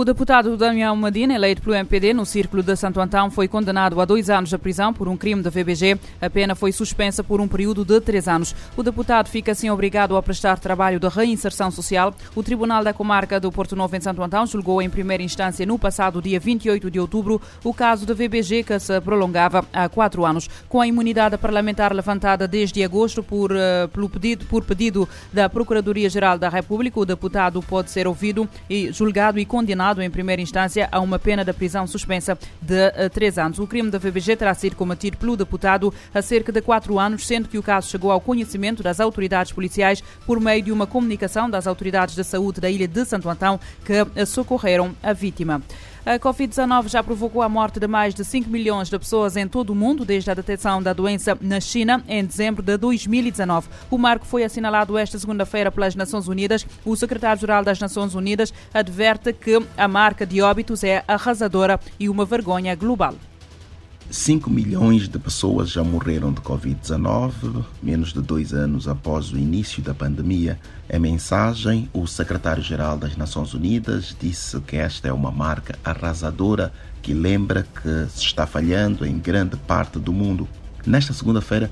O deputado Damião Medina, eleito pelo MPD no Círculo de Santo Antão, foi condenado a dois anos de prisão por um crime da VBG. A pena foi suspensa por um período de três anos. O deputado fica assim obrigado a prestar trabalho de reinserção social. O Tribunal da Comarca do Porto Novo em Santo Antão julgou em primeira instância no passado dia 28 de outubro o caso da VBG que se prolongava há quatro anos. Com a imunidade parlamentar levantada desde agosto por, uh, pelo pedido, por pedido da Procuradoria-Geral da República, o deputado pode ser ouvido e julgado e condenado condenado em primeira instância a uma pena da prisão suspensa de uh, três anos. O crime da VBG terá sido cometido pelo deputado há cerca de quatro anos, sendo que o caso chegou ao conhecimento das autoridades policiais por meio de uma comunicação das autoridades de saúde da ilha de Santo Antão que uh, socorreram a vítima. A Covid-19 já provocou a morte de mais de 5 milhões de pessoas em todo o mundo desde a detecção da doença na China em dezembro de 2019. O marco foi assinalado esta segunda-feira pelas Nações Unidas. O secretário-geral das Nações Unidas adverte que a marca de óbitos é arrasadora e uma vergonha global. 5 milhões de pessoas já morreram de Covid-19, menos de dois anos após o início da pandemia. Em mensagem, o secretário-geral das Nações Unidas disse que esta é uma marca arrasadora que lembra que se está falhando em grande parte do mundo. Nesta segunda-feira,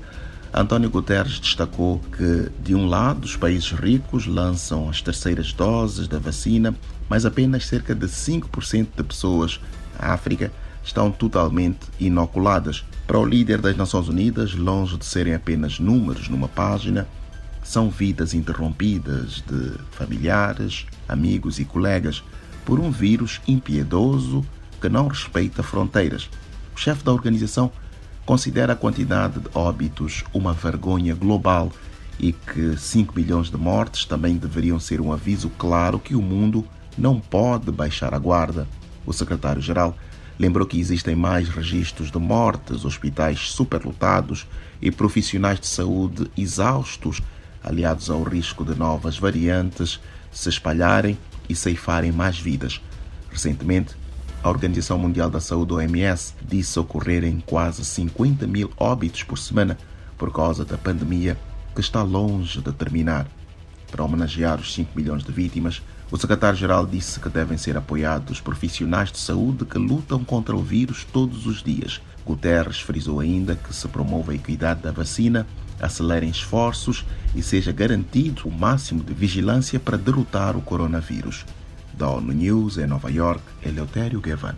António Guterres destacou que, de um lado, os países ricos lançam as terceiras doses da vacina, mas apenas cerca de 5% de pessoas na África estão totalmente inoculadas. Para o líder das Nações Unidas, longe de serem apenas números numa página, são vidas interrompidas de familiares, amigos e colegas por um vírus impiedoso que não respeita fronteiras. O chefe da organização considera a quantidade de óbitos uma vergonha global e que 5 milhões de mortes também deveriam ser um aviso claro que o mundo não pode baixar a guarda. O secretário-geral Lembrou que existem mais registros de mortes, hospitais superlotados e profissionais de saúde exaustos, aliados ao risco de novas variantes se espalharem e ceifarem mais vidas. Recentemente, a Organização Mundial da Saúde, OMS, disse ocorrerem quase 50 mil óbitos por semana por causa da pandemia que está longe de terminar. Para homenagear os 5 milhões de vítimas, o secretário-geral disse que devem ser apoiados profissionais de saúde que lutam contra o vírus todos os dias. Guterres frisou ainda que se promova a equidade da vacina, acelerem esforços e seja garantido o máximo de vigilância para derrotar o coronavírus. Da ONU News, em Nova York, Eleutério Guevara.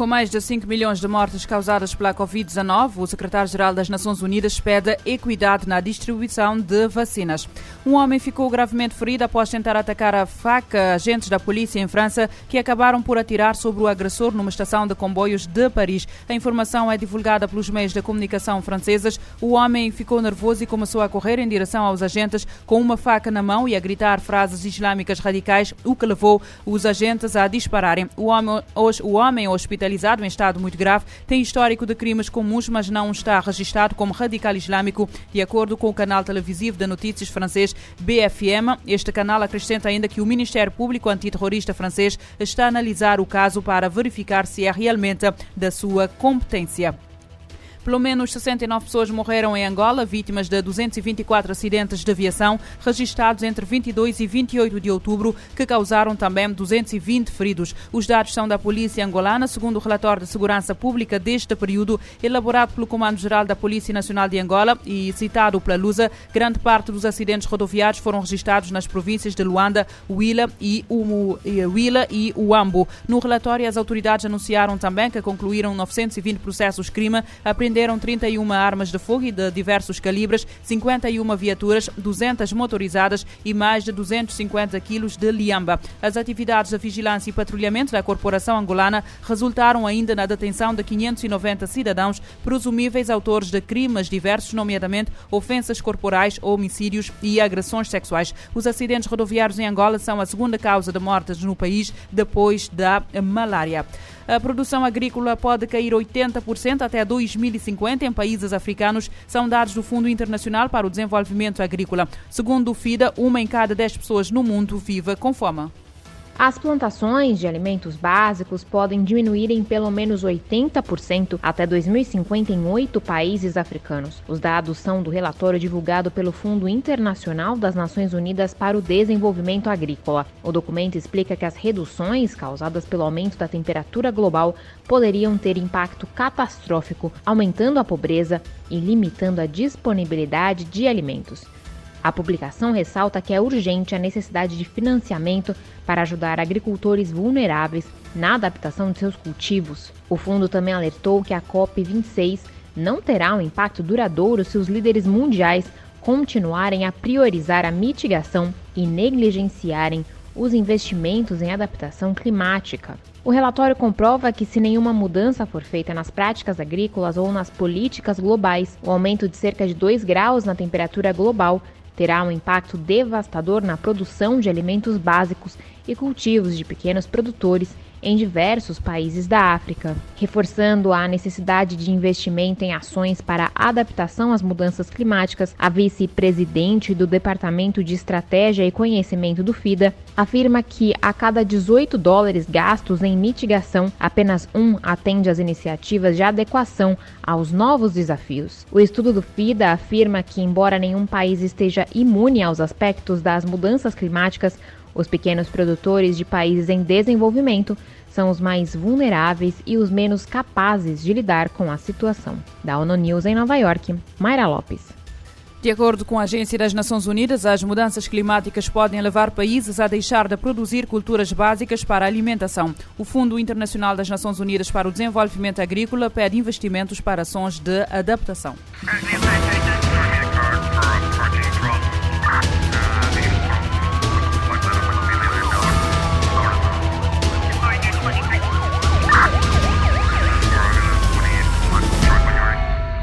Com mais de 5 milhões de mortes causadas pela Covid-19, o secretário-geral das Nações Unidas pede equidade na distribuição de vacinas. Um homem ficou gravemente ferido após tentar atacar a faca agentes da polícia em França que acabaram por atirar sobre o agressor numa estação de comboios de Paris. A informação é divulgada pelos meios de comunicação franceses. O homem ficou nervoso e começou a correr em direção aos agentes com uma faca na mão e a gritar frases islâmicas radicais, o que levou os agentes a dispararem. O homem, o homem hospitalizado hospitalizado em estado muito grave, tem histórico de crimes comuns, mas não está registado como radical islâmico, de acordo com o canal televisivo de notícias francês BFM. Este canal acrescenta ainda que o Ministério Público Antiterrorista francês está a analisar o caso para verificar se é realmente da sua competência. Pelo menos 69 pessoas morreram em Angola, vítimas de 224 acidentes de aviação registrados entre 22 e 28 de outubro, que causaram também 220 feridos. Os dados são da Polícia Angolana, segundo o relatório de segurança pública deste período, elaborado pelo Comando-Geral da Polícia Nacional de Angola e citado pela Lusa. Grande parte dos acidentes rodoviários foram registrados nas províncias de Luanda, Huila e, Umu, Huila e Uambo. No relatório, as autoridades anunciaram também que concluíram 920 processos crime, apreenderam 31 armas de fogo e de diversos calibres, 51 viaturas, 200 motorizadas e mais de 250 quilos de liamba. As atividades de vigilância e patrulhamento da Corporação Angolana resultaram ainda na detenção de 590 cidadãos presumíveis autores de crimes diversos, nomeadamente ofensas corporais, homicídios e agressões sexuais. Os acidentes rodoviários em Angola são a segunda causa de mortes no país depois da malária. A produção agrícola pode cair 80% até 2050 em países africanos, são dados do Fundo Internacional para o Desenvolvimento Agrícola. Segundo o FIDA, uma em cada 10 pessoas no mundo vive com fome. As plantações de alimentos básicos podem diminuir em pelo menos 80% até 2050 em oito países africanos. Os dados são do relatório divulgado pelo Fundo Internacional das Nações Unidas para o Desenvolvimento Agrícola. O documento explica que as reduções causadas pelo aumento da temperatura global poderiam ter impacto catastrófico, aumentando a pobreza e limitando a disponibilidade de alimentos. A publicação ressalta que é urgente a necessidade de financiamento para ajudar agricultores vulneráveis na adaptação de seus cultivos. O fundo também alertou que a COP26 não terá um impacto duradouro se os líderes mundiais continuarem a priorizar a mitigação e negligenciarem os investimentos em adaptação climática. O relatório comprova que, se nenhuma mudança for feita nas práticas agrícolas ou nas políticas globais, o aumento de cerca de 2 graus na temperatura global terá um impacto devastador na produção de alimentos básicos e cultivos de pequenos produtores em diversos países da África, reforçando a necessidade de investimento em ações para adaptação às mudanças climáticas. A vice-presidente do Departamento de Estratégia e Conhecimento do FIDA afirma que a cada 18 dólares gastos em mitigação, apenas um atende às iniciativas de adequação aos novos desafios. O estudo do FIDA afirma que, embora nenhum país esteja imune aos aspectos das mudanças climáticas, os pequenos produtores de países em desenvolvimento são os mais vulneráveis e os menos capazes de lidar com a situação. Da ONU News em Nova York, Mayra Lopes. De acordo com a Agência das Nações Unidas, as mudanças climáticas podem levar países a deixar de produzir culturas básicas para a alimentação. O Fundo Internacional das Nações Unidas para o Desenvolvimento Agrícola pede investimentos para ações de adaptação.